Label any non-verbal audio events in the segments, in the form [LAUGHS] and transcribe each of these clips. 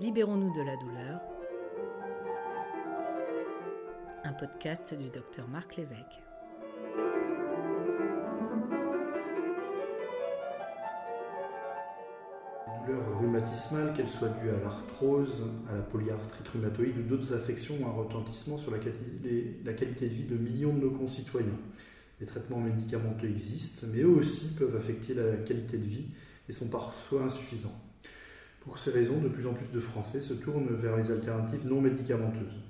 Libérons-nous de la douleur. Un podcast du docteur Marc Lévesque. douleur rhumatismale, qu'elle soit due à l'arthrose, à la polyarthrite rhumatoïde ou d'autres affections ont un retentissement sur la, la qualité de vie de millions de nos concitoyens. Les traitements médicamenteux existent, mais eux aussi peuvent affecter la qualité de vie et sont parfois insuffisants. Pour ces raisons, de plus en plus de Français se tournent vers les alternatives non médicamenteuses.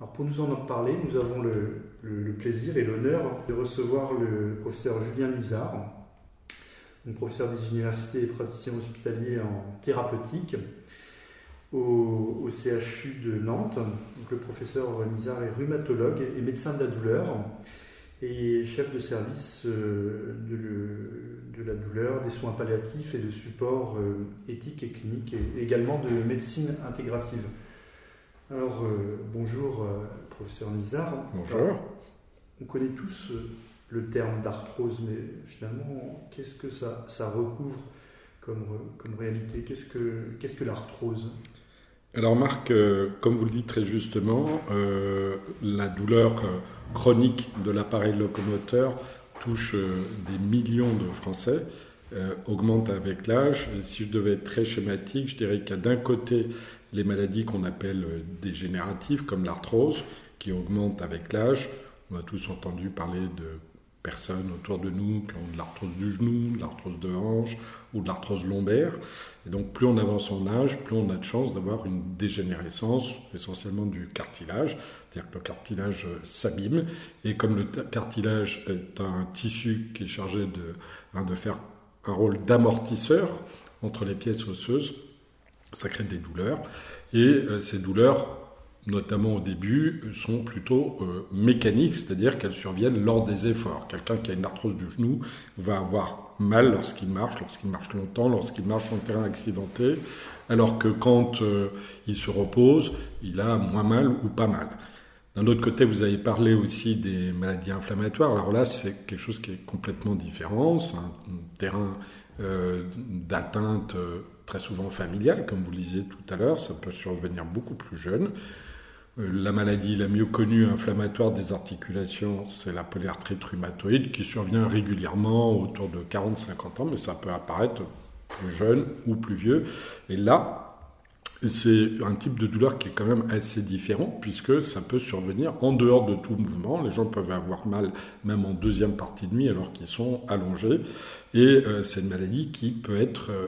Alors pour nous en parler, nous avons le, plaisir et l'honneur de recevoir le professeur Julien Lizard, professeur des universités et praticien hospitalier en thérapeutique au, CHU de Nantes. Donc le professeur Lizard est rhumatologue et médecin de la douleur et chef de service euh, de, la douleur, des soins palliatifs et de support euh, éthique et clinique, et également de médecine intégrative. Alors, euh, bonjour, professeur Nizar. Bonjour. on connaît tous le terme d'arthrose, mais finalement, qu'est-ce que ça, ça recouvre comme, comme réalité? Qu'est-ce que, qu'est-ce que l'arthrose? Alors Marc, comme vous le dites très justement, la douleur chronique de l'appareil locomoteur touche euh, des millions de Français, euh, augmente avec l'âge. Si je devais être très schématique, je dirais qu'il y a d'un côté les maladies qu'on appelle euh, dégénératives, comme l'arthrose, qui augmente avec l'âge. On a tous entendu parler de personnes autour de nous qui ont de l'arthrose du genou, de l'arthrose de hanche ou de l'arthrose lombaire. Et donc plus on avance en âge, plus on a de chances d'avoir une dégénérescence, essentiellement du cartilage, c'est-à-dire que le cartilage s'abîme. Et comme le cartilage est un tissu qui est chargé de, hein, de faire un rôle d'amortisseur entre les pièces osseuses, ça crée des douleurs. Et euh, ces douleurs notamment au début, sont plutôt euh, mécaniques, c'est-à-dire qu'elles surviennent lors des efforts. Quelqu'un qui a une arthrose du genou va avoir mal lorsqu'il marche, lorsqu'il marche longtemps, lorsqu'il marche en terrain accidenté, alors que quand euh, il se repose, il a moins mal ou pas mal. D'un autre côté, vous avez parlé aussi des maladies inflammatoires. Alors là, c'est quelque chose qui est complètement différent. C'est un terrain euh, d'atteinte très souvent familiale, comme vous le disiez tout à l'heure. Ça peut survenir beaucoup plus jeune. Euh, la maladie la mieux connue inflammatoire des articulations, c'est la polyarthrite rhumatoïde qui survient régulièrement autour de 40-50 ans, mais ça peut apparaître plus jeune ou plus vieux. Et là, c'est un type de douleur qui est quand même assez différent puisque ça peut survenir en dehors de tout mouvement. Les gens peuvent avoir mal même en deuxième partie de nuit alors qu'ils sont allongés. Et euh, c'est une maladie qui peut être euh,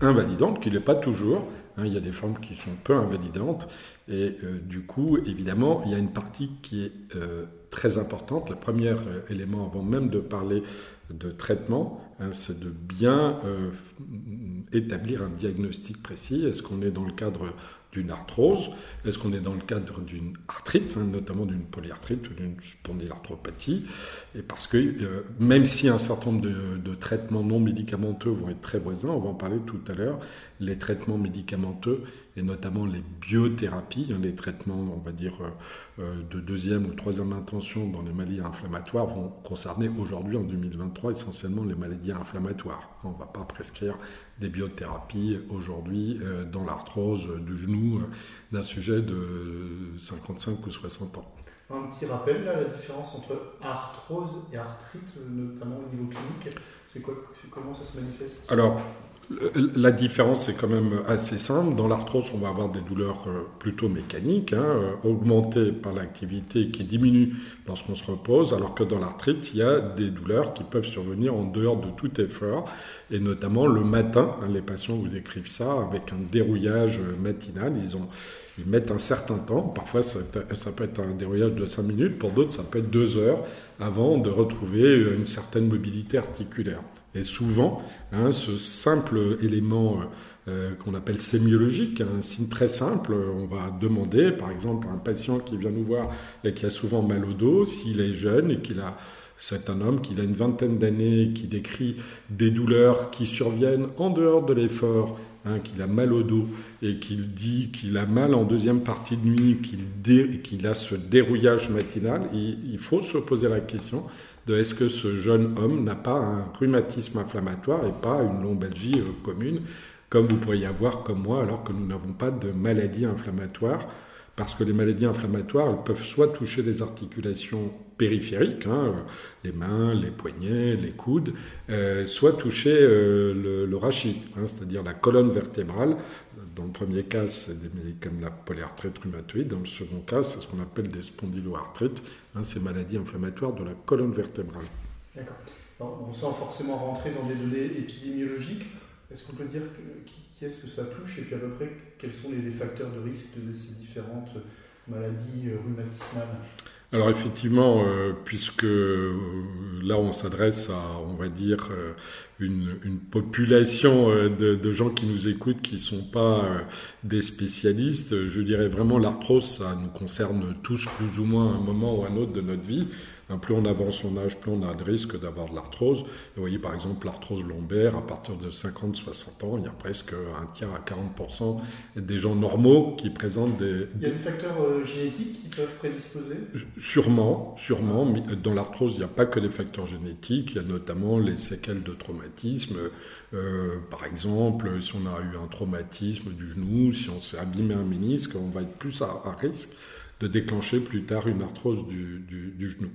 invalidante, qui n'est pas toujours. Hein. il y a des formes qui sont peu invalidantes. Et euh, du coup, évidemment, il y a une partie qui est euh, très importante. Le premier euh, élément, avant même de parler de traitement, hein, c'est de bien établir un diagnostic précis. Est-ce qu'on est dans le cadre d'une arthrose? Est-ce qu'on est dans le cadre d'une arthrite, hein, notamment d'une polyarthrite ou d'une spondylarthropathie? Et parce que même si un certain nombre de, traitements non médicamenteux vont être très voisins, on va en parler tout à l'heure, les traitements médicamenteux et notamment les biothérapies, les traitements, on va dire, euh, euh, de deuxième ou troisième intention dans les maladies inflammatoires vont concerner aujourd'hui, en 2023, essentiellement les maladies inflammatoires. On ne va pas prescrire des biothérapies aujourd'hui dans l'arthrose du genou euh, d'un sujet de 55 ou 60 ans. Un petit rappel, là, la différence entre arthrose et arthrite, notamment au niveau clinique, c'est comment ça se manifeste? Alors, la différence est quand même assez simple. Dans l'arthrose, on va avoir des douleurs euh, plutôt mécaniques, hein, euh, augmentées par l'activité qui diminue lorsqu'on se repose, alors que dans l'arthrite, il y a des douleurs qui peuvent survenir en dehors de tout effort, et notamment le matin. Hein, les patients vous décrivent ça avec un dérouillage euh, matinal. Ils ont ils mettent un certain temps, parfois ça, ça peut être un dérouillage de 5 minutes, pour d'autres ça peut être 2 heures avant de retrouver une certaine mobilité articulaire. Et souvent, hein, ce simple élément euh, qu'on appelle sémiologique, un signe très simple, on va demander, par exemple, à un patient qui vient nous voir et qui a souvent mal au dos, s'il est jeune et qu'il a c'est un homme qui a une vingtaine d'années, qui décrit des douleurs qui surviennent en dehors de l'effort, hein, qu'il a mal au dos et qu'il dit qu'il a mal en deuxième partie de nuit, qu'il a ce dérouillage matinal. il faut se poser la question de est-ce que ce jeune homme n'a pas un rhumatisme inflammatoire et pas une lombalgie euh, commune comme vous pourriez avoir comme moi, alors que nous n'avons pas de maladie inflammatoire parce que les maladies inflammatoires, peuvent soit toucher les articulations périphériques, hein, les mains, les poignets, les coudes, euh, soit toucher euh, le, rachis, hein, c'est-à-dire la colonne vertébrale. Dans le premier cas, c'est des comme la polyarthrite rhumatoïde. Dans le second cas, c'est ce qu'on appelle des spondyloarthrites, hein, ces maladies inflammatoires de la colonne vertébrale. D'accord. On sent forcément rentrer dans des données épidémiologiques. Est-ce qu'on peut dire qui est-ce que ça touche et puis à peu près quels sont les, facteurs de risque de ces différentes maladies euh, rhumatismales? Alors effectivement, euh, puisque euh, là on s'adresse à, on va dire, une, population de, gens qui nous écoutent qui ne sont pas des spécialistes, je dirais vraiment l'arthrose, ça nous concerne tous plus ou moins à un moment ou à un autre de notre vie. Hein, plus on avance son âge, plus on a de risque d'avoir de l'arthrose. Vous voyez par exemple l'arthrose lombaire, à partir de 50-60 ans, il y a presque un tiers à 40% des gens normaux qui présentent des... Il y a des facteurs euh, génétiques qui peuvent prédisposer? Sûrement, sûrement. Mais dans l'arthrose, il n'y a pas que des facteurs génétiques, il y a notamment les séquelles de traumatisme. Euh, par exemple, si on a eu un traumatisme du genou, si on s'est abîmé un ménisque, on va être plus à risque de déclencher plus tard une arthrose du, genou.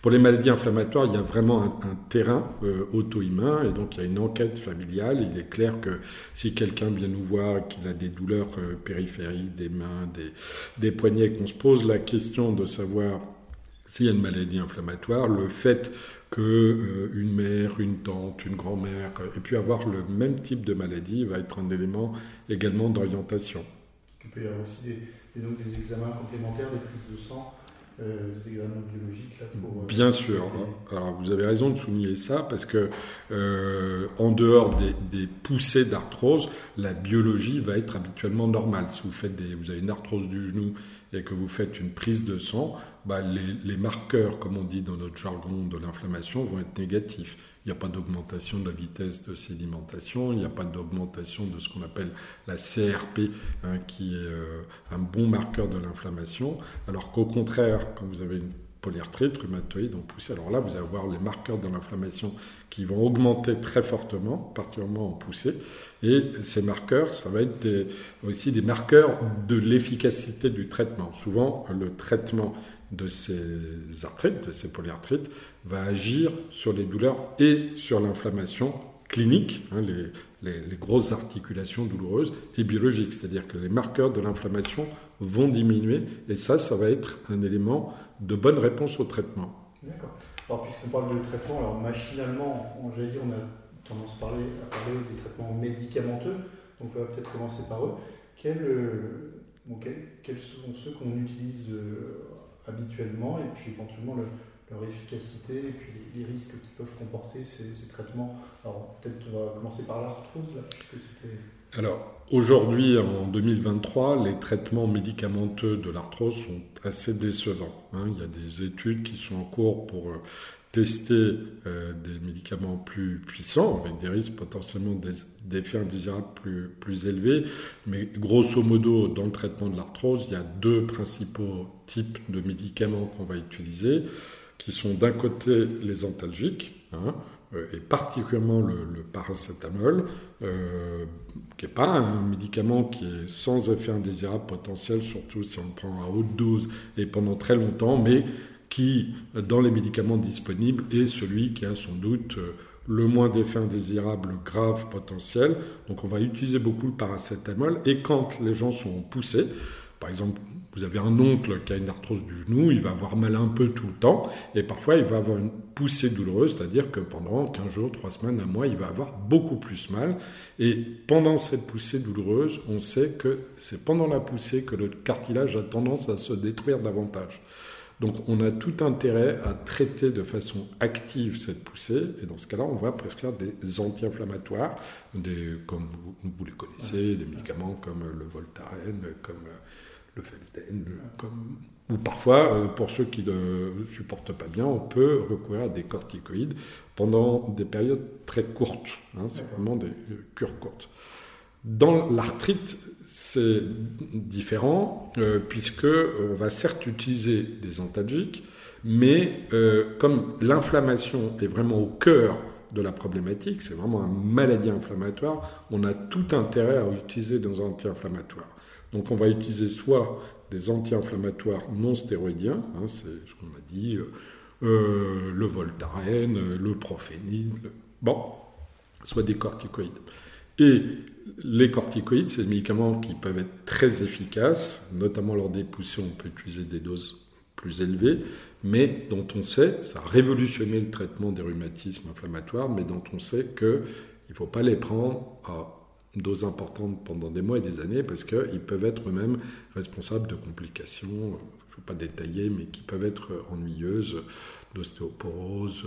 Pour les maladies inflammatoires, il y a vraiment un, terrain euh, auto-immun et donc il y a une enquête familiale. Il est clair que si quelqu'un vient nous voir qu'il a des douleurs euh, périphériques, des mains, des, des poignets, qu'on se pose la question de savoir s'il y a une maladie inflammatoire, le fait qu'une euh, une mère, une tante, une grand-mère ait pu avoir le même type de maladie va être un élément également d'orientation. Il peut y avoir aussi des et donc des examens complémentaires, des prises de sang, euh, des examens biologiques là, pour. Euh, Bien sûr. Alors vous avez raison de souligner ça parce que euh, en dehors des, poussées d'arthrose, la biologie va être habituellement normale. Si vous faites des, vous avez une arthrose du genou et que vous faites une prise de sang, bah, les, marqueurs, comme on dit dans notre jargon de l'inflammation, vont être négatifs. Il n'y a pas d'augmentation de la vitesse de sédimentation, il n'y a pas d'augmentation de ce qu'on appelle la CRP, hein, qui est euh, un bon marqueur de l'inflammation, alors qu'au contraire, quand vous avez une polyarthrite rhumatoïde en poussée, alors là, vous allez avoir les marqueurs de l'inflammation qui vont augmenter très fortement, particulièrement en poussée, et ces marqueurs, ça va être aussi des marqueurs de l'efficacité du traitement. Souvent, le traitement de ces arthrites, de ces polyarthrites, va agir sur les douleurs et sur l'inflammation clinique, hein, les, grosses articulations douloureuses, et biologiques, c'est-à-dire que les marqueurs de l'inflammation vont diminuer, et ça, ça va être un élément de bonne réponse au traitement. D'accord. Alors, puisqu'on parle de traitement, alors machinalement, on, dire, on a tendance à parler, des traitements médicamenteux, donc on va peut-être commencer par eux. Euh, quels, sont ceux qu'on utilise euh, habituellement et puis éventuellement leur efficacité et puis les, risques qu'ils peuvent comporter ces, traitements. Alors peut-être on va commencer par l'arthrose là, puisque c'était... Alors aujourd'hui, en 2023, les traitements médicamenteux de l'arthrose sont assez décevants. Hein. Il y a des études qui sont en cours pour euh, tester euh, des médicaments plus puissants, avec des risques potentiellement d'effets indésirables plus, plus élevés. Mais grosso modo, dans le traitement de l'arthrose, il y a deux principaux types de médicaments qu'on va utiliser, qui sont d'un côté les antalgiques, hein, euh, et particulièrement le, paracétamol, euh, qui n'est pas un médicament qui est sans effet indésirable potentiel, surtout si on le prend à haute dose et pendant très longtemps, mais qui, dans les médicaments disponibles, est celui qui a sans doute euh, le moins d'effets indésirables graves potentiels. Donc on va utiliser beaucoup le paracétamol. Et quand les gens sont poussés, par exemple, vous avez un oncle qui a une arthrose du genou, il va avoir mal un peu tout le temps, et parfois il va avoir une poussée douloureuse, c'est-à-dire que pendant 15 jours, 3 semaines, un mois, il va avoir beaucoup plus mal. Et pendant cette poussée douloureuse, on sait que c'est pendant la poussée que le cartilage a tendance à se détruire davantage. Donc on a tout intérêt à traiter de façon active cette poussée, et dans ce cas-là, on va prescrire des anti-inflammatoires, comme vous, les connaissez, des médicaments comme le Voltaren, comme le Felden, comme... ou parfois, euh, pour ceux qui ne supportent pas bien, on peut recourir à des corticoïdes pendant des périodes très courtes. Hein, c'est vraiment des cures courtes. Dans l'arthrite, c'est différent, euh, puisque on va certes utiliser des antalgiques, mais euh, comme l'inflammation est vraiment au cœur de la problématique, c'est vraiment une maladie inflammatoire, on a tout intérêt à utiliser des anti-inflammatoires. Donc on va utiliser soit des anti-inflammatoires non stéroïdiens, hein, c'est ce qu'on a dit, euh, euh, le Voltaren, le Prophénil, bon, soit des corticoïdes. Et les corticoïdes, c'est des médicaments qui peuvent être très efficaces, notamment lors des poussées, on peut utiliser des doses plus élevées, mais dont on sait, ça a révolutionné le traitement des rhumatismes inflammatoires, mais dont on sait qu'il ne faut pas les prendre à dose importante pendant des mois et des années, parce qu'ils peuvent être eux-mêmes responsables de complications, je ne veux pas détailler, mais qui peuvent être ennuyeuses, d'ostéoporose,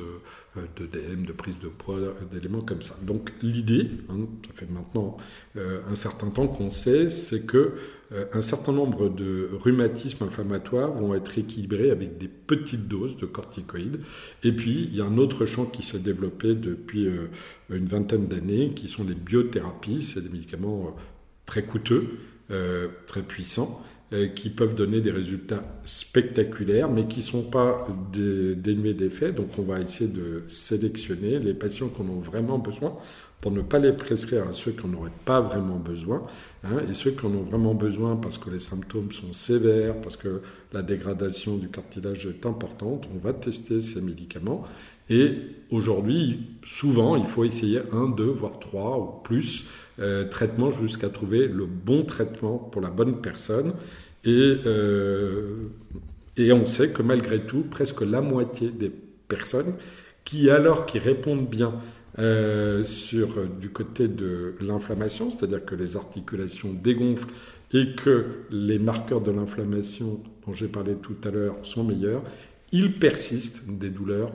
euh, d'œdème, de prise de poids, d'éléments comme ça. Donc l'idée, hein, ça fait maintenant euh, un certain temps qu'on sait, c'est que euh, un certain nombre de rhumatismes inflammatoires vont être équilibrés avec des petites doses de corticoïdes. Et puis il y a un autre champ qui s'est développé depuis une vingtaine d'années, qui sont les biothérapies. C'est des médicaments très coûteux, très puissants qui peuvent donner des résultats spectaculaires, mais qui ne sont pas dénués d'effets. Donc on va essayer de sélectionner les patients qui en ont vraiment besoin pour ne pas les prescrire à ceux qui n'en auraient pas vraiment besoin, hein, et ceux qui en ont vraiment besoin parce que les symptômes sont sévères, parce que la dégradation du cartilage est importante, on va tester ces médicaments. Et aujourd'hui, souvent, il faut essayer un, deux, voire trois ou plus euh, traitements jusqu'à trouver le bon traitement pour la bonne personne. Et, euh, et on sait que malgré tout, presque la moitié des personnes qui, alors qui répondent bien euh, sur du côté de l'inflammation, c'est-à-dire que les articulations dégonflent et que les marqueurs de l'inflammation dont j'ai parlé tout à l'heure sont meilleurs, il persiste des douleurs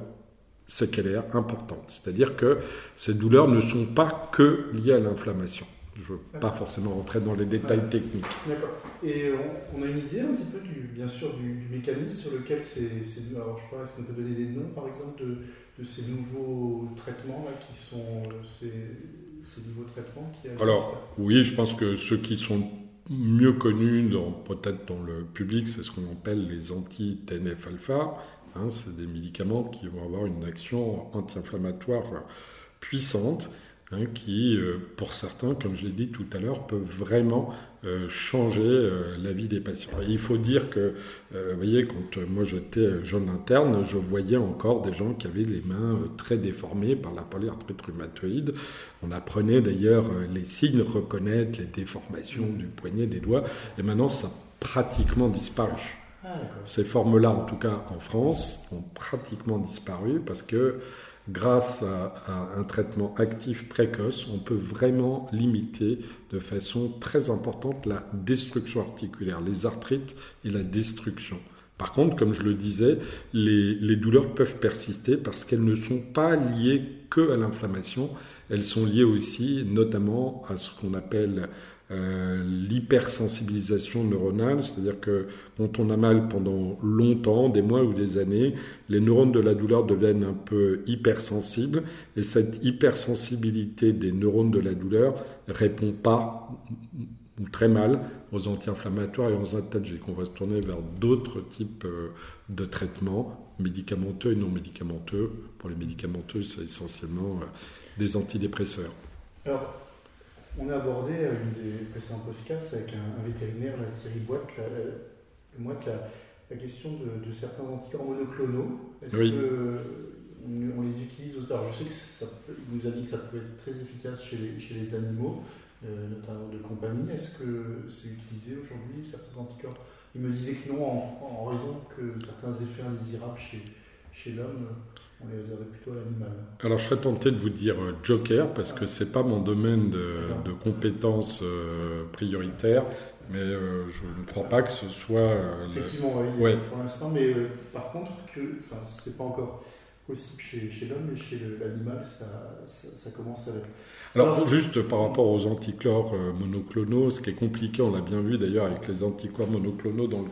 séquelaires importantes. C'est-à-dire que ces douleurs ne sont pas que liées à l'inflammation. Je ne veux pas forcément rentrer dans les détails techniques. D'accord. Et on, a une idée un petit peu, du, bien sûr, du, mécanisme sur lequel c'est. Alors, je sais pas, est-ce qu'on peut donner des noms, par exemple, de, ces nouveaux traitements là, qui sont. Euh, ces, ces nouveaux traitements qui Alors, oui, je pense que ceux qui sont mieux connus, peut-être dans le public, c'est ce qu'on appelle les anti-TNF-alpha. Hein, c'est des médicaments qui vont avoir une action anti-inflammatoire puissante. Hein, qui, euh, pour certains, comme je l'ai dit tout à l'heure, peuvent vraiment euh, changer euh, la vie des patients. Et il faut dire que, vous voyez, quand moi j'étais jeune interne, je voyais encore des gens qui avaient les mains très déformées par la polyarthrite rhumatoïde. On apprenait d'ailleurs les signes, reconnaître les déformations du poignet, des doigts, et maintenant ça a pratiquement disparu. Ah, Ces formes-là, en tout cas en France, ont pratiquement disparu parce que grâce à, un traitement actif précoce, on peut vraiment limiter de façon très importante la destruction articulaire, les arthrites et la destruction. Par contre, comme je le disais, les, les douleurs peuvent persister parce qu'elles ne sont pas liées que à l'inflammation, elles sont liées aussi notamment à ce qu'on appelle euh, l'hypersensibilisation neuronale, c'est-à-dire que quand on a mal pendant longtemps, des mois ou des années, les neurones de la douleur deviennent un peu hypersensibles et cette hypersensibilité des neurones de la douleur répond pas très mal aux anti-inflammatoires et aux antalgiques. On va se tourner vers d'autres types euh, de traitements médicamenteux et non médicamenteux. Pour les médicamenteux, c'est essentiellement euh, des antidépresseurs. Alors, on a abordé une des précédents podcasts avec un, vétérinaire, Thierry Boite, la, la, question de, certains anticorps monoclonaux. Est-ce qu'on on, les utilise Alors je sais que ça, nous a dit que ça pouvait être très efficace chez les, chez les animaux, euh, notamment de compagnie. Est-ce que c'est utilisé aujourd'hui, certains anticorps? Il me disait que non, en, raison que certains effets indésirables chez, chez l'homme on les plutôt à l'animal. Alors je serais tenté de vous dire euh, joker parce que c'est pas mon domaine de, compétences euh, prioritaire, mais euh, je ne crois pas que ce soit. Effectivement, oui, pour l'instant, mais par contre, que, c'est pas encore possible chez, chez l'homme, mais chez l'animal, ça, ça, commence à l'être. Alors, juste par rapport aux anticorps monoclonaux, ce qui est compliqué, on l'a bien vu d'ailleurs avec les anticorps monoclonaux dans le,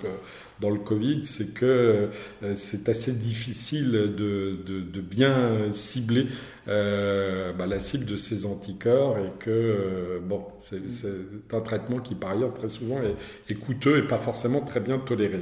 dans le Covid, c'est que euh, c'est assez difficile de, de, bien cibler euh, bah, la cible de ces anticorps et que euh, bon, c'est un traitement qui par ailleurs très souvent est, coûteux et pas forcément très bien toléré.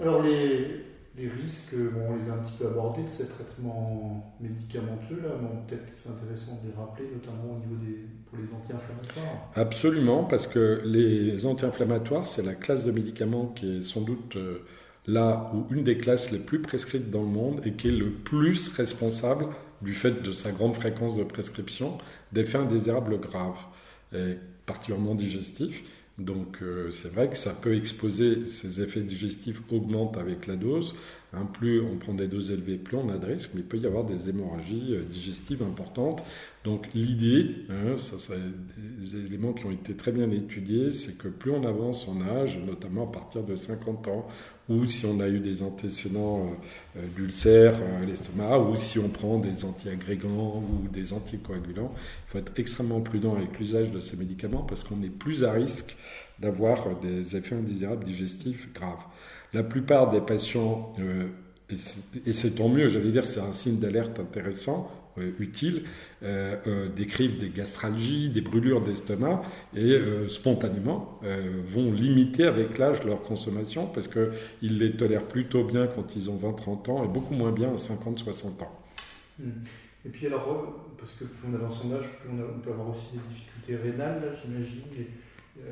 Alors les, les risques, on les a un petit peu abordés de ces traitements médicamenteux, là, mais peut-être c'est intéressant de les rappeler, notamment au niveau des, pour les anti-inflammatoires. Absolument, parce que les anti-inflammatoires, c'est la classe de médicaments qui est sans doute euh, là où une des classes les plus prescrites dans le monde et qui est le plus responsable du fait de sa grande fréquence de prescription d'effets indésirables graves, et particulièrement digestifs. Donc euh, c'est vrai que ça peut exposer, ces effets digestifs augmentent avec la dose. Hein, plus on prend des doses élevées, plus on a de risques, mais il peut y avoir des hémorragies euh, digestives importantes. Donc l'idée, hein, ça des éléments qui ont été très bien étudiés, c'est que plus on avance en âge, notamment à partir de 50 ans, ou si on a eu des antécédents euh, euh, d'ulcères à l'estomac, ou si on prend des antiagrégants ou des anticoagulants, il faut être extrêmement prudent avec l'usage de ces médicaments parce qu'on est plus à risque d'avoir des effets indésirables digestifs graves. La plupart des patients, euh, et c'est tant mieux, j'allais dire c'est un signe d'alerte intéressant, euh, utiles euh, euh, décrivent des gastralgies, des brûlures d'estomac et spontanément vont limiter avec l'âge leur consommation parce qu'ils les tolèrent plutôt bien quand ils ont 20-30 ans et beaucoup moins bien à 50-60 ans. Hmm. Et puis alors, parce que plus on avance en âge, plus on, peut avoir aussi des difficultés rénales, j'imagine.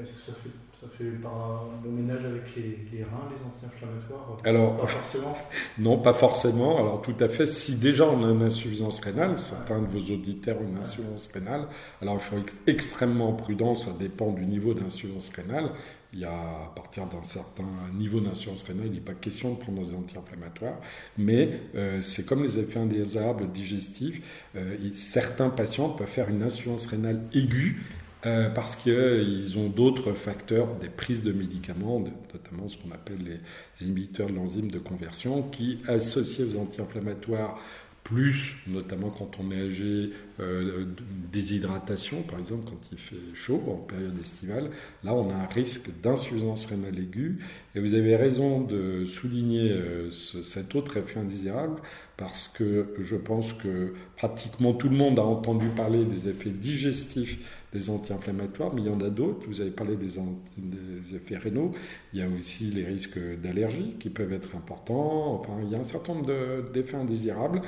Est-ce que ça fait ça fait par bon ménage avec les, reins, les anti-inflammatoires Alors, pas forcément [LAUGHS] Non, pas forcément. Alors, tout à fait. Si déjà on a une insuffisance rénale, certains de vos auditeurs ont une insuffisance rénale, alors il faut être extrêmement prudent. Ça dépend du niveau d'insuffisance rénale. Il y a, à partir d'un certain niveau d'insuffisance rénale, il n'est pas question de prendre des anti-inflammatoires, mais euh, c'est comme les effets indésirables digestifs. Euh, certains patients peuvent faire une insuffisance rénale aiguë euh, parce qu'ils ont d'autres facteurs, des prises de médicaments, notamment ce qu'on appelle les inhibiteurs de l'enzyme de conversion, qui, associés aux anti-inflammatoires, plus notamment quand on est âgé, euh, déshydratation, par exemple quand il fait chaud en période estivale, là on a un risque d'insuffisance rénale aiguë. Et vous avez raison de souligner euh, cet autre effet indésirable, parce que je pense que pratiquement tout le monde a entendu parler des effets digestifs des anti-inflammatoires, mais il y en a d'autres. Vous avez parlé des, des, effets rénaux. Il y a aussi les risques d'allergie qui peuvent être importants. Enfin, il y a un certain nombre d'effets indésirables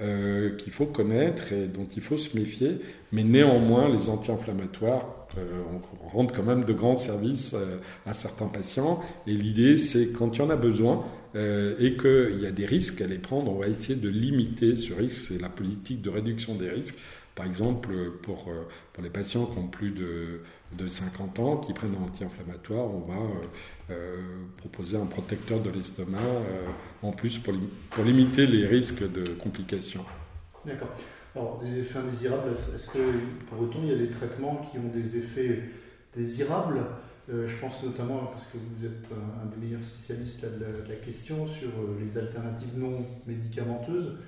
euh, qu'il faut connaître et dont il faut se méfier. Mais néanmoins, les anti-inflammatoires euh, rendent quand même de grands services euh, à certains patients. Et l'idée, c'est quand il y en a besoin et qu'il y a des risques à les prendre, on va essayer de limiter ce risque. C'est la politique de réduction des risques par exemple, pour, euh, pour les patients qui ont plus de, de 50 ans, qui prennent un anti-inflammatoire, on va euh, euh, proposer un protecteur de l'estomac en plus pour, limiter les risques de complications. D'accord. Alors, les effets indésirables, est-ce que pour autant il y a des traitements qui ont des effets désirables? Je pense notamment, parce que vous êtes un des meilleurs spécialistes de, la, la, question, sur les alternatives non médicamenteuses.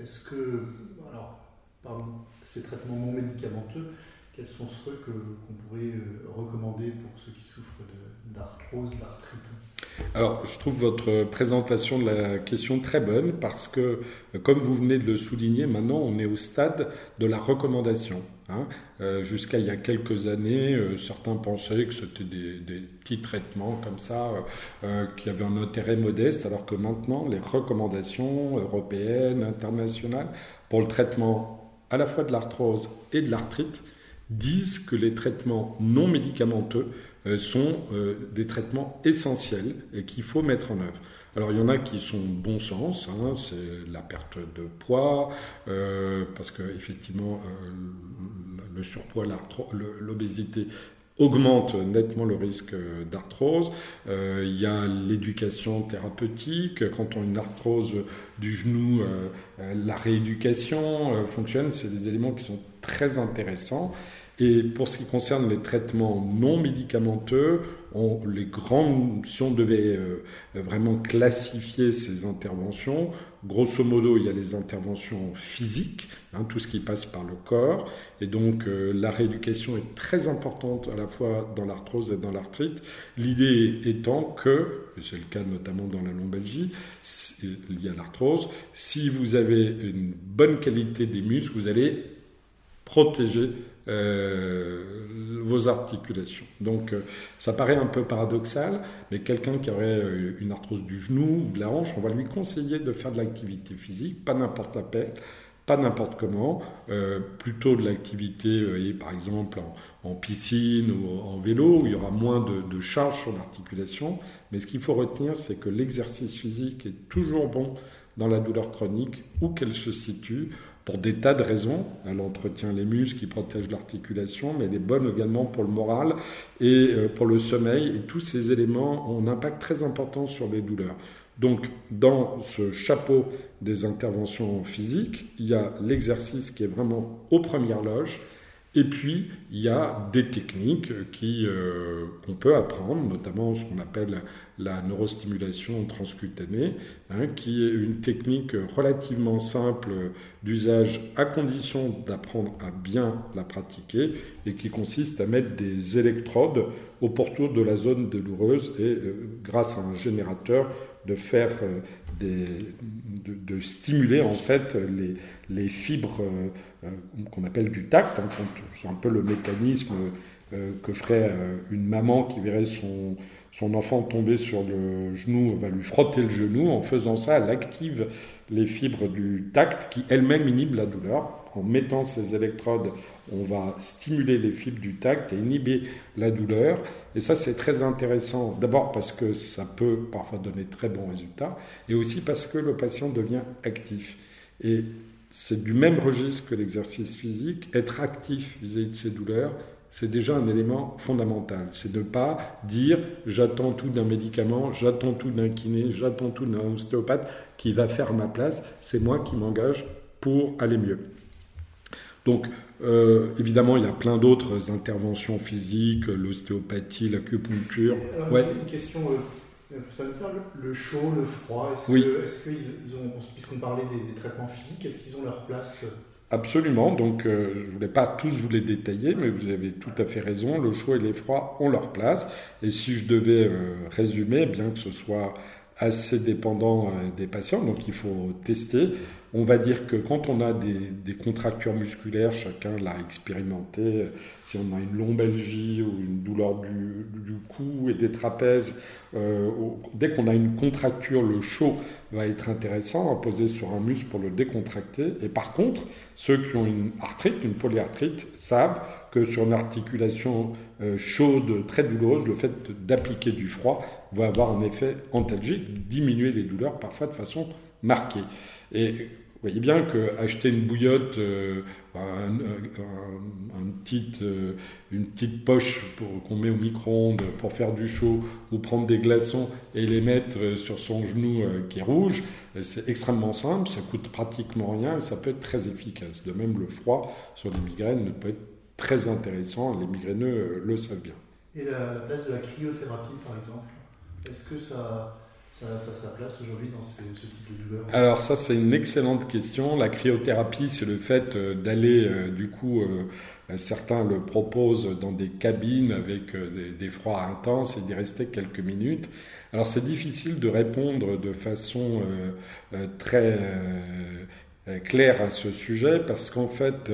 Est-ce que, alors, parmi ces traitements non médicamenteux, quels sont ceux qu'on pourrait euh, recommander pour ceux qui souffrent d'arthrose, d'arthrite? Alors, je trouve votre présentation de la question très bonne parce que, comme vous venez de le souligner, maintenant on est au stade de la recommandation. Hein. Euh, jusqu'à il y a quelques années, euh, certains pensaient que c'était des, petits traitements comme ça qui avaient un intérêt modeste, alors que maintenant les recommandations européennes, internationales, pour le traitement à la fois de l'arthrose et de l'arthrite disent que les traitements non médicamenteux euh, sont euh, des traitements essentiels et qu'il faut mettre en œuvre. Alors il y en a qui sont bon sens, hein, c'est la perte de poids, euh, parce que effectivement le surpoids, l'obésité augmente nettement le risque d'arthrose. Euh, il y a l'éducation thérapeutique. Quand on a une arthrose du genou, euh, euh, la rééducation fonctionne. C'est des éléments qui sont très intéressants. Et pour ce qui concerne les traitements non médicamenteux, les grandes, si on devait vraiment classifier ces interventions, grosso modo, il y a les interventions physiques, hein, tout ce qui passe par le corps, et donc euh, la rééducation est très importante à la fois dans l'arthrose et dans l'arthrite. L'idée étant que, et c'est le cas notamment dans la lombalgie, lié à l'arthrose, si vous avez une bonne qualité des muscles, vous allez protéger euh, vos articulations. Donc ça paraît un peu paradoxal, mais quelqu'un qui aurait une arthrose du genou ou de la hanche, on va lui conseiller de faire de l'activité physique, pas n'importe laquelle, pas n'importe comment, plutôt de l'activité, par exemple en, piscine ou en vélo, où il y aura moins de, de charge sur l'articulation. Mais ce qu'il faut retenir, c'est que l'exercice physique est toujours bon dans la douleur chronique, où qu'elle se situe, pour des tas de raisons. Elle entretient les muscles, qui protègent l'articulation, mais elle est bonne également pour le moral et euh, pour le sommeil. Et tous ces éléments ont un impact très important sur les douleurs. Donc, dans ce chapeau des interventions physiques, il y a l'exercice qui est vraiment aux premières loges, et puis, il y a des techniques qui, euh, qu'on peut apprendre, notamment ce qu'on appelle la neurostimulation transcutanée, hein, qui est une technique relativement simple d'usage à condition d'apprendre à bien la pratiquer et qui consiste à mettre des électrodes au pourtour de la zone douloureuse et, euh, grâce à un générateur, de faire euh, de, stimuler en fait les, les fibres euh, qu'on appelle du tact. Hein, c'est un peu le mécanisme que ferait une maman qui verrait son, son enfant tomber sur le genou, va lui frotter le genou. En faisant ça, elle active les fibres du tact qui elles-mêmes inhibent la douleur. En mettant ces électrodes, on va stimuler les fibres du tact et inhiber la douleur. Et ça, c'est très intéressant. D'abord parce que ça peut parfois donner très bons résultats, et aussi parce que le patient devient actif. Et c'est du même registre que l'exercice physique. Être actif vis-à-vis de ses douleurs, c'est déjà un élément fondamental. C'est de ne pas dire j'attends tout d'un médicament, j'attends tout d'un kiné, j'attends tout d'un ostéopathe qui va faire ma place. C'est moi qui m'engage pour aller mieux. Donc, euh, évidemment, il y a plein d'autres interventions physiques, l'ostéopathie, l'acupuncture. ouais. Une question euh, le chaud, le froid, est-ce qu'ils ont, puisqu'on parlait des, traitements physiques, est-ce qu'ils ont leur place euh, Absolument, donc je ne voulais pas tous vous les détailler, mais vous avez tout à fait raison, le chaud et les froids ont leur place. Et si je devais résumer, bien que ce soit assez dépendant des patients, donc il faut tester. On va dire que quand on a des, contractures musculaires, chacun l'a expérimenté, si on a une lombalgie ou une douleur du, cou et des trapèzes, euh, dès qu'on a une contracture, le chaud va être intéressant à poser sur un muscle pour le décontracter. Et par contre, ceux qui ont une arthrite, une polyarthrite, savent que sur une articulation euh, chaude, très douloureuse, le fait d'appliquer du froid va avoir un effet antalgique, diminuer les douleurs parfois de façon marquée. Et vous voyez bien qu'acheter une bouillotte, euh, euh, une petite poche qu'on met au micro-ondes pour faire du chaud, ou prendre des glaçons et les mettre euh, sur son genou qui est rouge, c'est extrêmement simple, ça coûte pratiquement rien et ça peut être très efficace. De même, le froid sur les migraines peut être très intéressant, les migraineux le savent bien. Et la place de la cryothérapie, par exemple, est-ce que ça ça, sa place aujourd'hui dans ce type de douleur Alors ça c'est une excellente question. La cryothérapie c'est le fait euh, d'aller euh, du coup, euh, certains le proposent dans des cabines avec des, froids intenses et d'y rester quelques minutes. Alors c'est difficile de répondre de façon très claire à ce sujet parce qu'en fait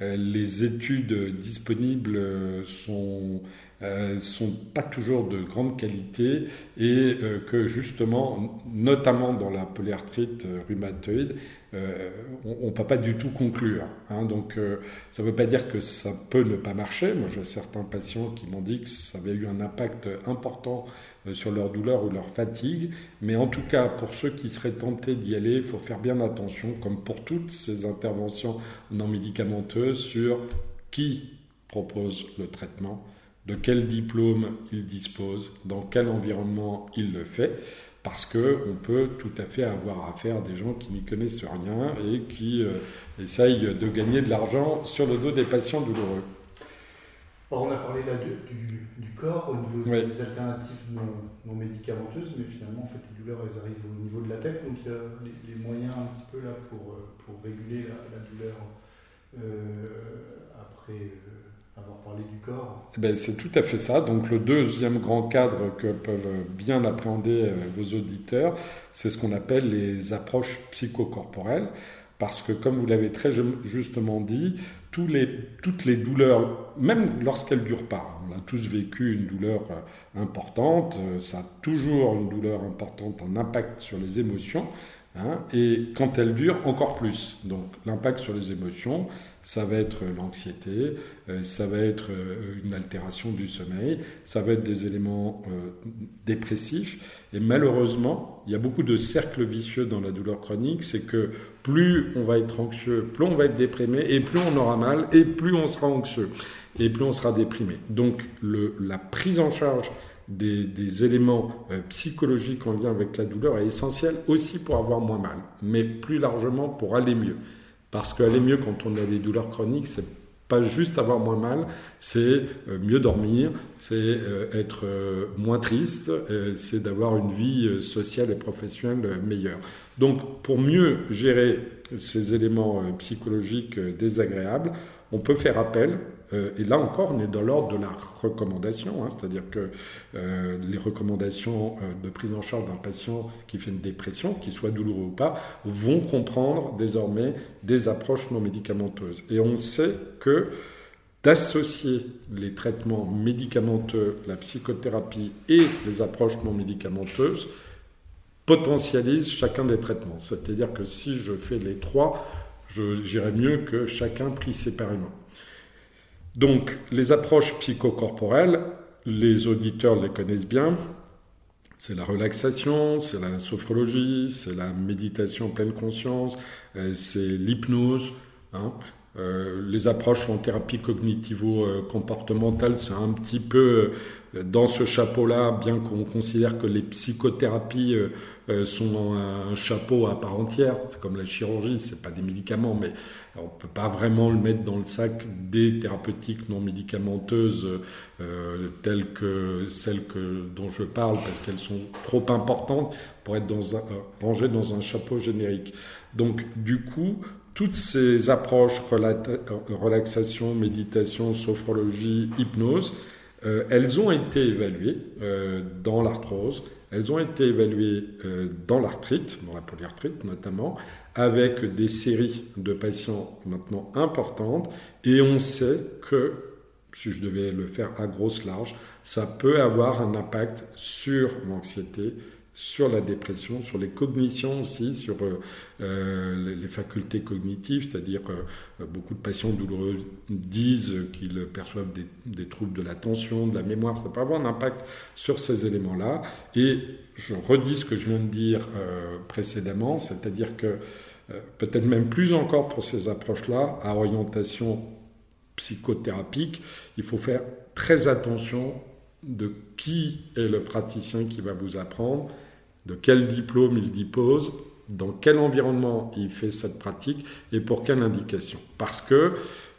les études disponibles sont euh, sont pas toujours de grande qualité et euh, que justement, notamment dans la polyarthrite euh, rhumatoïde, on ne peut pas du tout conclure. Hein. donc ça ne veut pas dire que ça peut ne pas marcher. Moi j'ai certains patients qui m'ont dit que ça avait eu un impact important sur leur douleur ou leur fatigue. Mais en tout cas, pour ceux qui seraient tentés d'y aller, il faut faire bien attention, comme pour toutes ces interventions non médicamenteuses, sur qui propose le traitement de quel diplôme il dispose, dans quel environnement il le fait, parce qu'on peut tout à fait avoir affaire à des gens qui n'y connaissent rien et qui euh, essayent de gagner de l'argent sur le dos des patients douloureux. on a parlé là du, corps au niveau des alternatives non, médicamenteuses, mais finalement, en fait, les douleurs, elles arrivent au niveau de la tête, donc il y a les, moyens un petit peu là pour, euh, pour réguler la, douleur euh, après Eh ben, c'est tout à fait ça. Donc le deuxième grand cadre que peuvent bien appréhender euh, vos auditeurs, c'est ce qu'on appelle les approches psychocorporelles. parce que comme vous l'avez très justement dit, tous les, toutes les douleurs, même lorsqu'elles ne durent pas, on a tous vécu une douleur euh, importante, euh, ça a toujours une douleur importante, un impact sur les émotions, hein, et quand elle dure, encore plus. Donc l'impact sur les émotions, ça va être l'anxiété, euh, ça va être euh, une altération du sommeil, ça va être des éléments euh, dépressifs. Et malheureusement, il y a beaucoup de cercles vicieux dans la douleur chronique, c'est que plus on va être anxieux, plus on va être déprimé, et plus on aura mal, et plus on sera anxieux, et plus on sera déprimé. Donc le, la prise en charge des, éléments psychologiques en lien avec la douleur est essentielle aussi pour avoir moins mal, mais plus largement pour aller mieux. Parce qu'aller mieux quand on a des douleurs chroniques, c'est pas juste avoir moins mal, c'est euh, mieux dormir, c'est euh, être euh, moins triste, c'est d'avoir une vie sociale et professionnelle meilleure. Donc pour mieux gérer ces éléments psychologiques désagréables, on peut faire appel euh, et là encore, on est dans l'ordre de la recommandation, hein, c'est-à-dire que euh, les recommandations euh, de prise en charge d'un patient qui fait une dépression, qu'il soit douloureux ou pas, vont comprendre désormais des approches non médicamenteuses. Et on sait que d'associer les traitements médicamenteux, la psychothérapie et les approches non médicamenteuses potentialise chacun des traitements. C'est-à-dire que si je fais les trois, j'irai mieux que chacun pris séparément. Donc, les approches psychocorporelles, les auditeurs les connaissent bien. C'est la relaxation, c'est la sophrologie, c'est la méditation pleine conscience, euh, c'est l'hypnose. Hein. Euh, les approches en thérapie cognitivo-comportementale, c'est un petit peu euh, dans ce chapeau-là, bien qu'on considère que les psychothérapies sont un, chapeau à part entière. C'est comme la chirurgie, c'est pas des médicaments, mais on peut pas vraiment le mettre dans le sac des thérapeutiques non médicamenteuses euh, telles que celles que, dont je parle, parce qu'elles sont trop importantes pour être dans un, euh, rangées dans un chapeau générique. Donc du coup, toutes ces approches relaxation, méditation, sophrologie, hypnose, euh, elles ont été évaluées dans l'arthrose, elles ont été évaluées dans l'arthrite, dans la polyarthrite notamment, avec des séries de patients maintenant importantes, et on sait que, si je devais le faire à grosse large, ça peut avoir un impact sur l'anxiété, sur la dépression, sur les cognitions aussi, sur euh, euh, les, facultés cognitives, c'est-à-dire euh, beaucoup de patients douloureux disent qu'ils perçoivent des, troubles de l'attention, de la mémoire, ça peut avoir un impact sur ces éléments-là. Et je redis ce que je viens de dire précédemment, c'est-à-dire que peut-être même plus encore pour ces approches-là, à orientation psychothérapique, il faut faire très attention de qui est le praticien qui va vous apprendre, de quel diplôme il dispose, dans quel environnement il fait cette pratique et pour quelle indication. Parce que,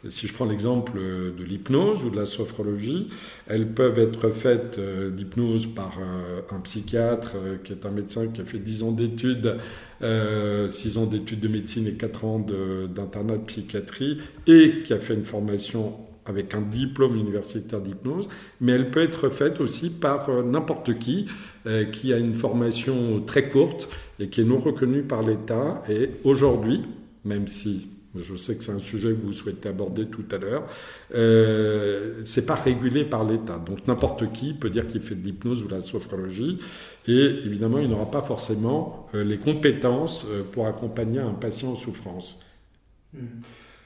si je prends l'exemple de l'hypnose ou de la sophrologie, elles peuvent être faites euh, d'hypnose par euh, un psychiatre euh, qui est un médecin qui a fait 10 ans d'études, 6 ans d'études de médecine et 4 ans d'internat de, de psychiatrie et qui a fait une formation avec un diplôme universitaire d'hypnose, mais elle peut être faite aussi par euh, n'importe qui euh, qui a une formation très courte et qui est non reconnue par l'État. Et aujourd'hui, même si je sais que c'est un sujet que vous souhaitez aborder tout à l'heure, euh, c'est pas régulé par l'État. Donc n'importe qui peut dire qu'il fait de l'hypnose ou de la sophrologie, et évidemment il n'aura pas forcément euh, les compétences pour accompagner un patient en souffrance. Mmh.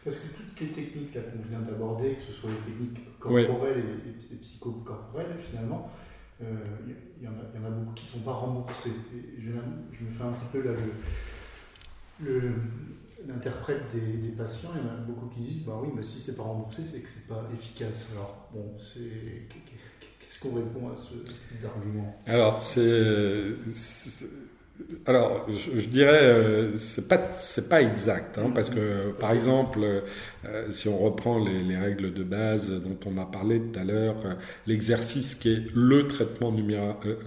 Parce que toutes les techniques qu'on vient d'aborder, que ce soit les techniques corporelles et, psychocorporelles, finalement, il euh, y, y, en a beaucoup qui ne sont pas remboursées. Je, je, me fais un petit peu l'interprète des, des, patients, il y en a beaucoup qui disent bah oui, mais si c'est pas remboursé, c'est que c'est pas efficace. Alors, bon, c'est. Qu'est-ce qu'on répond à ce, ce type d'argument? Alors, c'est alors, je, dirais, euh, c'est pas c'est pas exact, hein, parce que par exemple, euh, si on reprend les, règles de base dont on a parlé tout à l'heure, euh, l'exercice qui est le traitement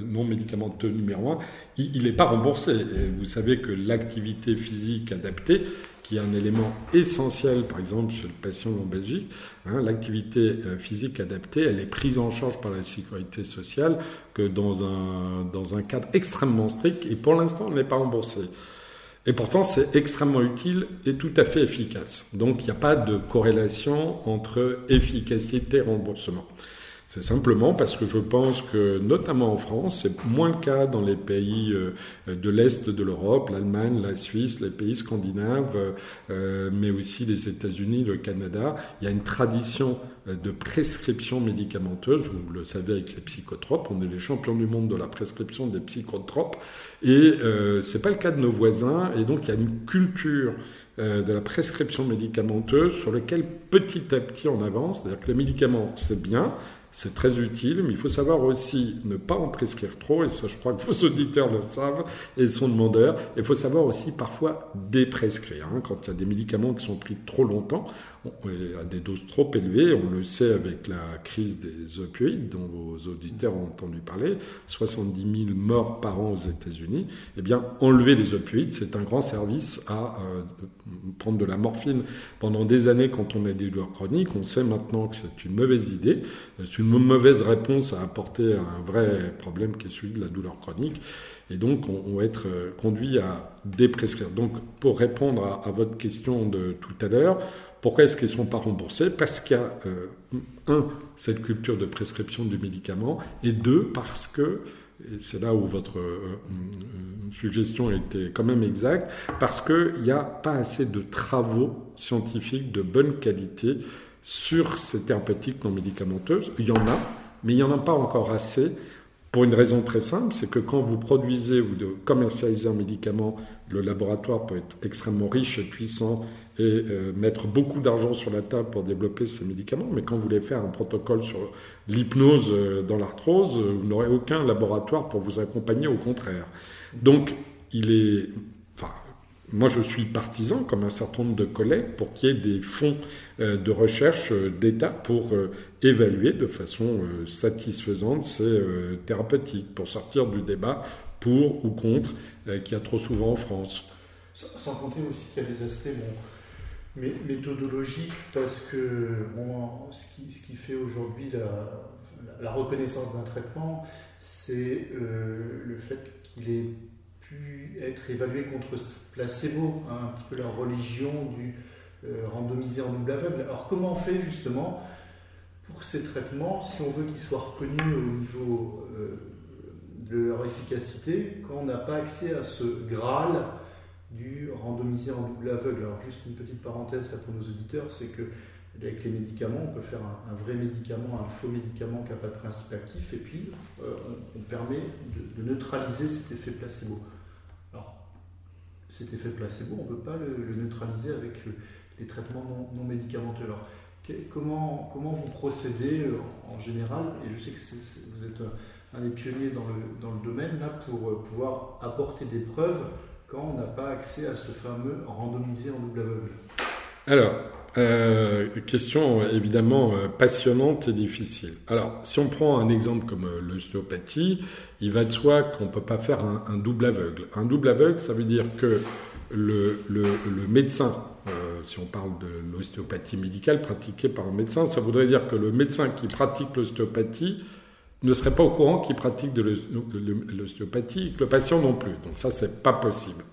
non médicamenteux numéro un, il n'est pas remboursé. Et vous savez que l'activité physique adaptée, qui est un élément essentiel, par exemple, chez le patient en Belgique. Hein, l'activité euh, physique adaptée, elle est prise en charge par la sécurité sociale que dans un, dans un cadre extrêmement strict et pour l'instant, elle n'est pas remboursée. Et pourtant, c'est extrêmement utile et tout à fait efficace. Donc, il n'y a pas de corrélation entre efficacité et remboursement. C'est simplement parce que je pense que, notamment en France, c'est moins le cas dans les pays euh, de l'Est de l'Europe, l'Allemagne, la Suisse, les pays scandinaves, euh, mais aussi les États-Unis, le Canada. Il y a une tradition euh, de prescription médicamenteuse, vous le savez avec les psychotropes, on est les champions du monde de la prescription des psychotropes, et c'est pas le cas de nos voisins, et donc il y a une culture de la prescription médicamenteuse sur laquelle petit à petit on avance, c'est-à-dire que les médicaments c'est bien, c'est très utile, mais il faut savoir aussi ne pas en prescrire trop, et ça je crois que [LAUGHS] vos auditeurs le savent et sont demandeurs. Il faut savoir aussi parfois déprescrire. Hein, quand il y a des médicaments qui sont pris trop longtemps, à des doses trop élevées, on le sait avec la crise des opioïdes dont vos auditeurs ont entendu parler, 70 000 morts par an aux États-Unis, eh bien enlever les opioïdes, c'est un grand service à euh, prendre de la morphine pendant des années quand on a des douleurs chroniques. On sait maintenant que c'est une mauvaise idée, c'est une mauvaise réponse à apporter à un vrai problème qui est celui de la douleur chronique. Et donc, on, va être euh, conduit à déprescrire. Donc, pour répondre à votre question de tout à l'heure, pourquoi est-ce qu'ils ne sont pas remboursés? Parce qu'il y a, euh, un, cette culture de prescription du médicament, et deux, parce que, et c'est là où votre euh, euh, suggestion était quand même exacte, parce qu'il n'y a pas assez de travaux scientifiques de bonne qualité sur ces thérapeutiques non médicamenteuses. Il y en a, mais il n'y en a pas encore assez. Pour une raison très simple, c'est que quand vous produisez ou commercialisez un médicament, le laboratoire peut être extrêmement riche et puissant euh, mettre beaucoup d'argent sur la table pour développer ces médicaments. Mais quand vous voulez faire un protocole sur l'hypnose euh, dans l'arthrose, euh, vous n'aurez aucun laboratoire pour vous accompagner, au contraire. Donc, il est. Enfin, moi, je suis partisan, comme un certain nombre de collègues, pour qu'il y ait des fonds de recherche d'État pour évaluer de façon satisfaisante ces thérapeutiques, pour sortir du débat pour ou contre qu'il y a trop souvent en France. Sans compter aussi qu'il y a des aspects méthodologique parce que ce, qui, fait aujourd'hui la, reconnaissance d'un traitement, c'est euh, le fait qu'il ait pu être évalué contre placebo, hein, un petit peu la religion du euh, randomisé en double aveugle. Alors comment on fait justement pour ces traitements, si on veut qu'ils soient reconnus au niveau euh, de leur efficacité, quand on n'a pas accès à ce Graal du randomisé en double aveugle. Alors juste une petite parenthèse là pour nos auditeurs, c'est que avec les médicaments, on peut faire un, vrai médicament, un faux médicament qui n'a pas de principe actif, et puis euh, on, permet de, neutraliser cet effet placebo. Alors, cet effet placebo, on ne peut pas le, neutraliser avec les traitements non, médicamenteux. Alors, comment, comment vous procédez euh, en général Et je sais que vous êtes un, des pionniers dans le, dans le domaine, là, pour euh, pouvoir apporter des preuves quand on n'a pas accès à ce fameux randomisé en double aveugle Alors, euh, question évidemment euh, passionnante et difficile. Alors, si on prend un exemple comme euh, l'ostéopathie, il va de soi qu'on ne peut pas faire un, double aveugle. Un double aveugle, ça veut dire que le, médecin, si on parle de l'ostéopathie médicale pratiquée par un médecin, ça voudrait dire que le médecin qui pratique l'ostéopathie ne serait pas au courant qu'il pratique de l'ostéopathie, que le patient non plus. Donc ça, c'est pas possible.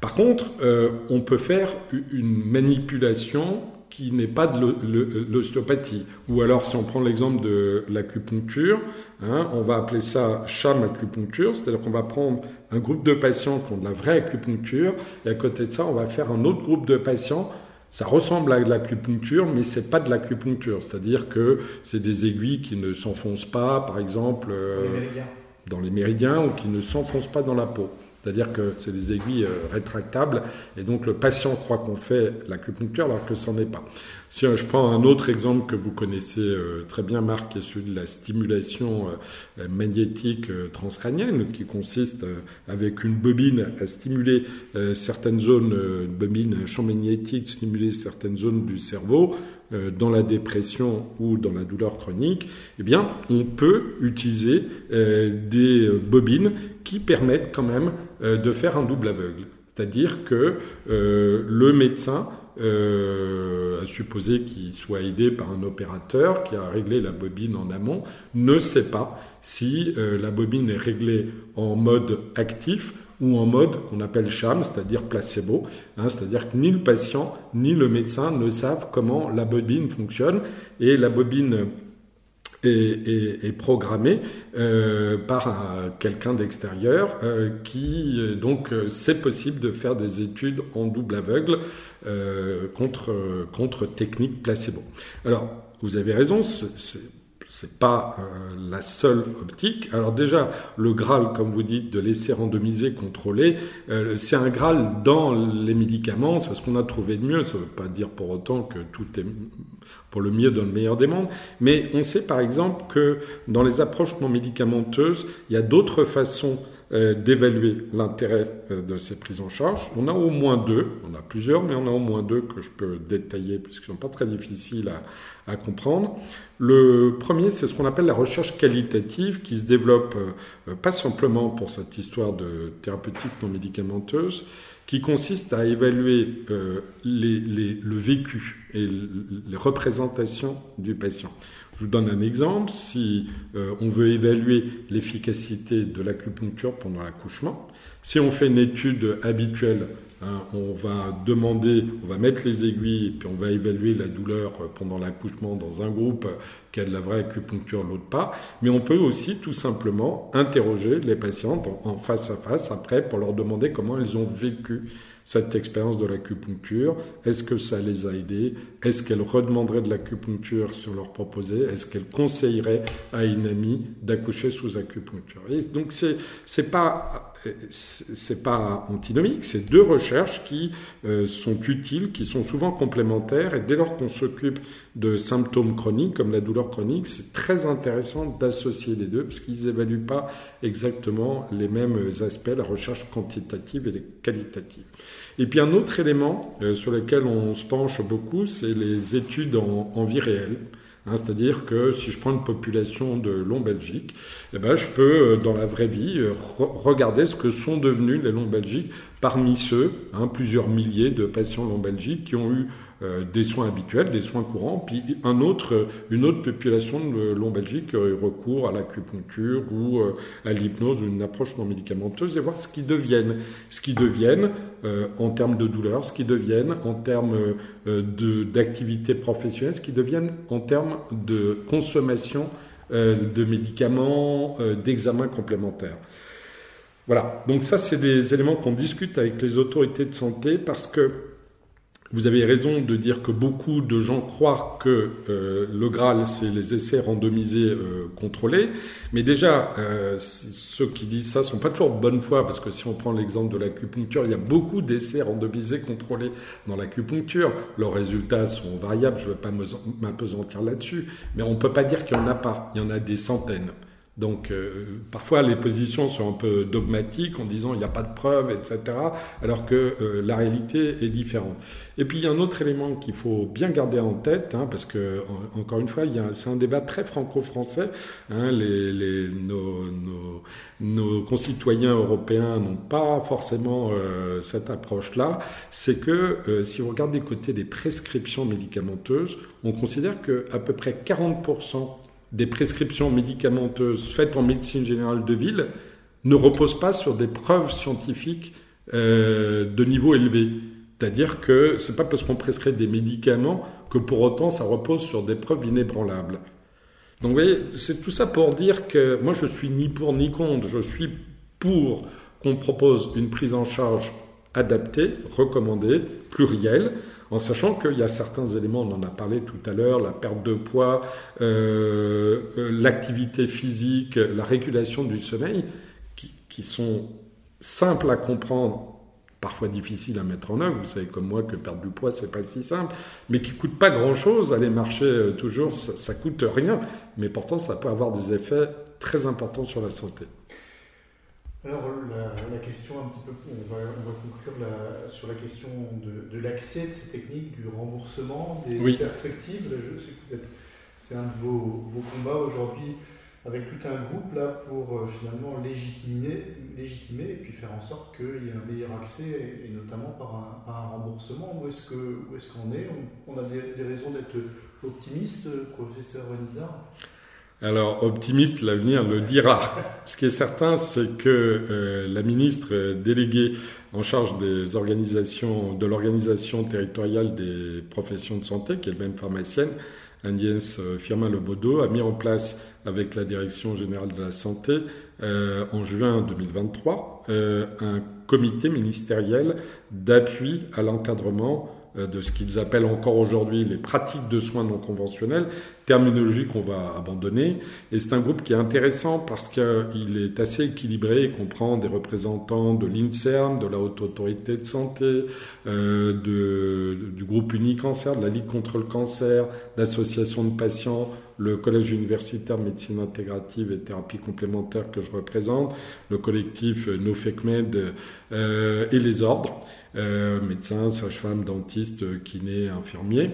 Par contre, euh, on peut faire une manipulation qui n'est pas de l'ostéopathie. Ou alors, si on prend l'exemple de l'acupuncture, hein, on va appeler ça cham acupuncture, c'est-à-dire qu'on va prendre un groupe de patients qui ont de la vraie acupuncture, et à côté de ça, on va faire un autre groupe de patients ça ressemble à de l'acupuncture, mais c'est pas de l'acupuncture. C'est-à-dire que c'est des aiguilles qui ne s'enfoncent pas, par exemple, euh, dans les méridiens ou qui ne s'enfoncent pas dans la peau. C'est-à-dire que c'est des aiguilles euh, rétractables et donc le patient croit qu'on fait l'acupuncture alors que ce n'en est pas. Si euh, je prends un autre exemple que vous connaissez euh, très bien, Marc, qui est celui de la stimulation magnétique transcrânienne, qui consiste avec une bobine à stimuler certaines zones, une bobine, champ magnétique, stimuler certaines zones du cerveau dans la dépression ou dans la douleur chronique, eh on peut utiliser des bobines qui permettent quand même de faire un double aveugle. C'est-à-dire que le médecin euh, à supposer qu'il soit aidé par un opérateur qui a réglé la bobine en amont, ne sait pas si euh, la bobine est réglée en mode actif ou en mode qu'on appelle sham, c'est-à-dire placebo, hein, c'est-à-dire que ni le patient ni le médecin ne savent comment la bobine fonctionne et la bobine est, programmée euh, par quelqu'un d'extérieur euh, qui donc c'est possible de faire des études en double aveugle contre contre technique placebo. Alors vous avez raison, c'est c'est pas euh, la seule optique. Alors déjà, le Graal, comme vous dites, de laisser randomiser, contrôler, euh, c'est un Graal dans les médicaments, c'est ce qu'on a trouvé de mieux. Ça ne veut pas dire pour autant que tout est pour le mieux dans le meilleur des mondes, mais on sait par exemple que dans les approches non médicamenteuses, il y a d'autres façons euh, d'évaluer l'intérêt de ces prises en charge. On a au moins deux, on a plusieurs, mais on a au moins deux que je peux détailler puisqu'ils ne sont pas très difficiles à, à comprendre. Le premier, c'est ce qu'on appelle la recherche qualitative qui se développe euh, pas simplement pour cette histoire de thérapeutique non médicamenteuse, qui consiste à évaluer euh, le vécu et les représentations du patient. Je vous donne un exemple. Si euh, on veut évaluer l'efficacité de l'acupuncture pendant l'accouchement, si on fait une étude habituelle Hein, on va demander, on va mettre les aiguilles et puis on va évaluer la douleur pendant l'accouchement dans un groupe qui a de la vraie acupuncture, l'autre pas. Mais on peut aussi tout simplement interroger les patientes en face à face après pour leur demander comment elles ont vécu cette expérience de l'acupuncture. Est-ce que ça les a aidés Est-ce qu'elles redemanderaient de l'acupuncture si on leur proposait? Est-ce qu'elles conseilleraient à une amie d'accoucher sous acupuncture? Donc c'est c'est pas c'est pas antinomique, c'est deux recherches qui euh, sont utiles, qui sont souvent complémentaires, et dès lors qu'on s'occupe de symptômes chroniques comme la douleur chronique, c'est très intéressant d'associer les deux, parce qu'ils n'évaluent pas exactement les mêmes aspects, la recherche quantitative et qualitative. Et puis un autre élément euh, sur lequel on se penche beaucoup, c'est les études en, vie réelle. Hein, c'est-à-dire que si je prends une population de Long-Belgique, eh ben, je peux, euh, dans la vraie vie, euh, regarder ce que sont devenus les Long-Belgiques parmi ceux, hein, plusieurs milliers de patients Long-Belgiques qui ont eu euh, des soins habituels, des soins courants, puis un autre, une autre population de qui aurait recours à l'acupuncture ou euh, à l'hypnose ou une approche non médicamenteuse et voir ce qu'ils deviennent, ce qu'ils deviennent euh, en termes de douleur, ce qu'ils deviennent en termes d'activité professionnelle, ce qu'ils deviennent en termes de consommation de médicaments, d'examens complémentaires. Voilà, donc ça c'est des éléments qu'on discute avec les autorités de santé parce que vous avez raison de dire que beaucoup de gens croient que euh, le Graal, c'est les essais randomisés euh, contrôlés. Mais déjà, euh, ceux qui disent ça sont pas toujours de bonne foi, parce que si on prend l'exemple de l'acupuncture, il y a beaucoup d'essais randomisés contrôlés dans l'acupuncture. Leurs résultats sont variables, je ne vais pas m'apesantir là-dessus. Mais on ne peut pas dire qu'il n'y en a pas. Il y en a des centaines. Donc euh, parfois les positions sont un peu dogmatiques en disant il n'y a pas de preuves, etc. Alors que euh, la réalité est différente. Et puis il y a un autre élément qu'il faut bien garder en tête, hein, parce que encore une fois, c'est un débat très franco-français. Hein, les, nos, nos, nos, concitoyens européens n'ont pas forcément euh, cette approche-là. C'est que si on regarde des côtés des prescriptions médicamenteuses, on considère que à peu près 40 des prescriptions médicamenteuses faites en médecine générale de ville ne reposent pas sur des preuves scientifiques euh, de niveau élevé. C'est-à-dire que c'est pas parce qu'on prescrit des médicaments que pour autant ça repose sur des preuves inébranlables. Donc vous voyez, c'est tout ça pour dire que moi je suis ni pour ni contre, je suis pour qu'on propose une prise en charge adaptée, recommandée, plurielle, en sachant qu'il y a certains éléments, on en a parlé tout à l'heure, la perte de poids, euh, euh, l'activité physique, la régulation du sommeil, qui, sont simples à comprendre, parfois difficiles à mettre en œuvre. Vous savez comme moi que perdre du poids, c'est pas si simple, mais qui coûte pas grand-chose. Aller marcher euh, toujours, ça, ça coûte rien, mais pourtant ça peut avoir des effets très importants sur la santé. Alors la, question un petit peu, on va, conclure sur la question de, l'accès de ces techniques, du remboursement, des perspectives. je sais que c'est un de vos, combats aujourd'hui avec tout un groupe là pour euh, finalement légitimer, légitimer et puis faire en sorte qu'il y ait un meilleur accès et, notamment par un, remboursement. Où est-ce qu'on est, on, a des, raisons d'être optimiste, professeur Renizard? Alors, optimiste, l'avenir le dira. Ce qui est certain, c'est que euh, la ministre déléguée en charge des organisations, de l'organisation territoriale des professions de santé, qui est elle-même pharmacienne, Agnès Firmin Lebaudot, a mis en place avec la Direction générale de la santé euh, en juin 2023 euh, un comité ministériel d'appui à l'encadrement euh, de ce qu'ils appellent encore aujourd'hui les pratiques de soins non conventionnels, terminologie qu'on va abandonner. Et c'est un groupe qui est intéressant parce qu'il est assez équilibré, il comprend des représentants de l'INSERM, de la Haute Autorité de Santé, euh, du groupe Unicancer, de la Ligue contre le cancer, d'associations de patients, le Collège universitaire de médecine intégrative et thérapie complémentaire que je représente, le collectif NoFECMED euh, et les ordres, euh, médecins, sages-femmes, dentistes, kinés, infirmiers.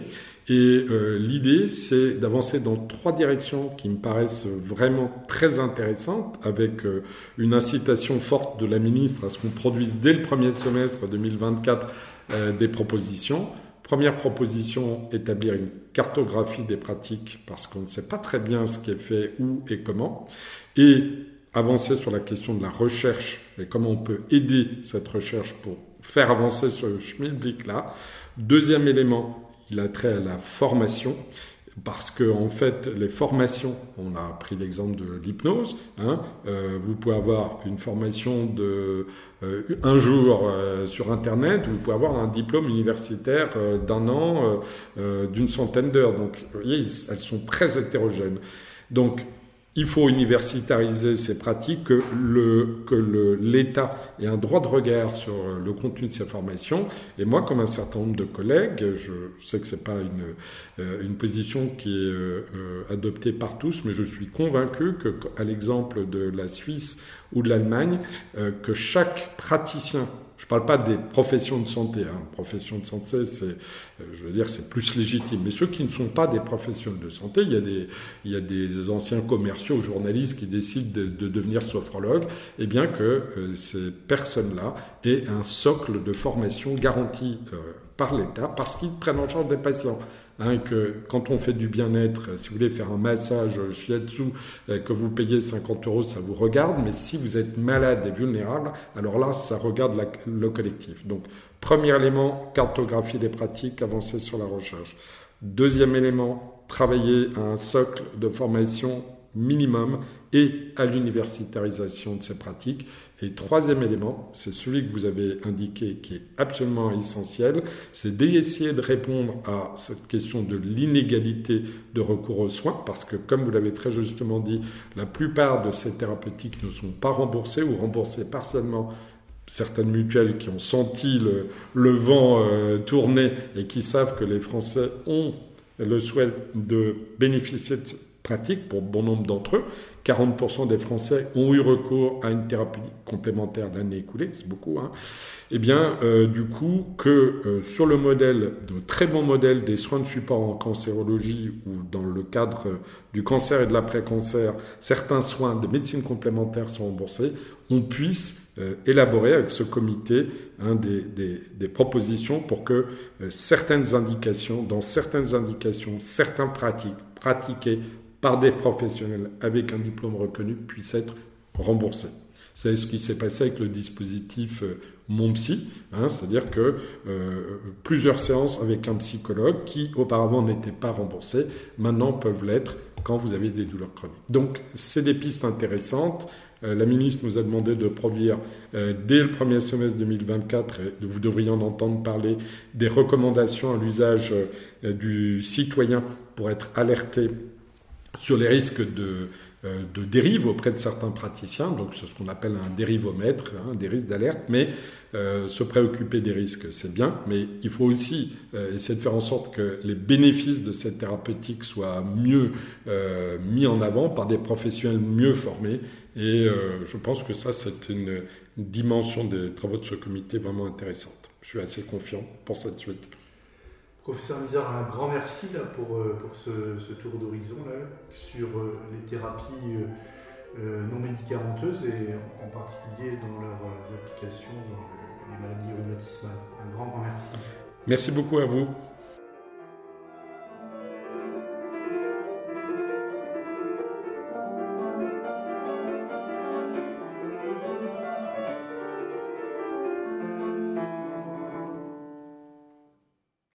Et euh, l'idée, c'est d'avancer dans trois directions qui me paraissent vraiment très intéressantes, avec euh, une incitation forte de la ministre à ce qu'on produise dès le premier semestre 2024 euh, des propositions. Première proposition, établir une cartographie des pratiques, parce qu'on ne sait pas très bien ce qui est fait, où et comment. Et avancer sur la question de la recherche et comment on peut aider cette recherche pour faire avancer ce schmilblick-là. Deuxième élément, il a trait à la formation parce que en fait les formations, on a pris l'exemple de l'hypnose, hein, euh, vous pouvez avoir une formation de euh, un jour euh, sur internet, vous pouvez avoir un diplôme universitaire d'un an, d'une centaine d'heures. Donc vous voyez, elles sont très hétérogènes. Donc il faut universitariser ces pratiques, que l'État ait un droit de regard sur le contenu de ces formations. Et moi, comme un certain nombre de collègues, je sais que ce n'est pas une, euh, une, position qui est euh, euh, adoptée par tous, mais je suis convaincu que, à l'exemple de la Suisse ou de l'Allemagne, que chaque praticien je ne parle pas des professions de santé. Hein. Profession de santé, c'est, euh, je veux dire, c'est plus légitime. Mais ceux qui ne sont pas des professionnels de santé, il y a des, il y a des anciens commerciaux, journalistes qui décident de, devenir sophrologues, et bien que euh, ces personnes-là aient un socle de formation garanti euh, par l'État parce qu'ils prennent en charge des patients. Hein, que quand on fait du bien-être, si vous voulez faire un massage shiatsu, euh, que vous payez 50 euros, ça vous regarde, mais si vous êtes malade et vulnérable, alors là, ça regarde le collectif. Donc, premier élément, cartographie des pratiques, avancer sur la recherche. Deuxième élément, travailler à un socle de formation minimum et à l'universitarisation de ces pratiques. Et troisième élément, c'est celui que vous avez indiqué qui est absolument essentiel, c'est d'essayer de répondre à cette question de l'inégalité de recours aux soins, parce que comme vous l'avez très justement dit, la plupart de ces thérapeutiques ne sont pas remboursées ou remboursées partiellement certaines mutuelles qui ont senti le, vent euh, tourner et qui savent que les Français ont le souhait de bénéficier de pratique pour bon nombre d'entre eux. 40% des Français ont eu recours à une thérapie complémentaire l'année écoulée, c'est beaucoup. Hein. Eh bien, euh, du coup, que euh, sur le modèle, de très bon modèle des soins de support en cancérologie ou dans le cadre du cancer et de l'après-cancer, certains soins de médecine complémentaire sont remboursés, on puisse euh, élaborer avec ce comité hein, des, propositions pour que certaines indications, dans certaines indications, certaines pratiques pratiquées par des professionnels avec un diplôme reconnu puissent être remboursés. C'est ce qui s'est passé avec le dispositif euh, Mon Psy, hein, c'est-à-dire que euh, plusieurs séances avec un psychologue qui auparavant n'étaient pas remboursées, maintenant peuvent l'être quand vous avez des douleurs chroniques. Donc c'est des pistes intéressantes. Euh, la ministre nous a demandé de produire dès le premier semestre 2024, et vous devriez en entendre parler, des recommandations à l'usage du citoyen pour être alerté sur les risques de, euh, dérive auprès de certains praticiens, donc c'est ce qu'on appelle un dérivomètre, hein, des risques d'alerte, mais euh, se préoccuper des risques, c'est bien, mais il faut aussi euh, essayer de faire en sorte que les bénéfices de cette thérapeutique soient mieux mis en avant par des professionnels mieux formés, et je pense que ça, c'est une dimension des travaux de ce comité vraiment intéressante. Je suis assez confiant pour cette suite. Professeur Mizard, un grand merci là, pour, euh, pour ce, tour d'horizon sur euh, les thérapies euh, non médicamenteuses et en particulier dans leur application dans les maladies rhumatismales. Un grand, grand merci. Merci beaucoup à vous.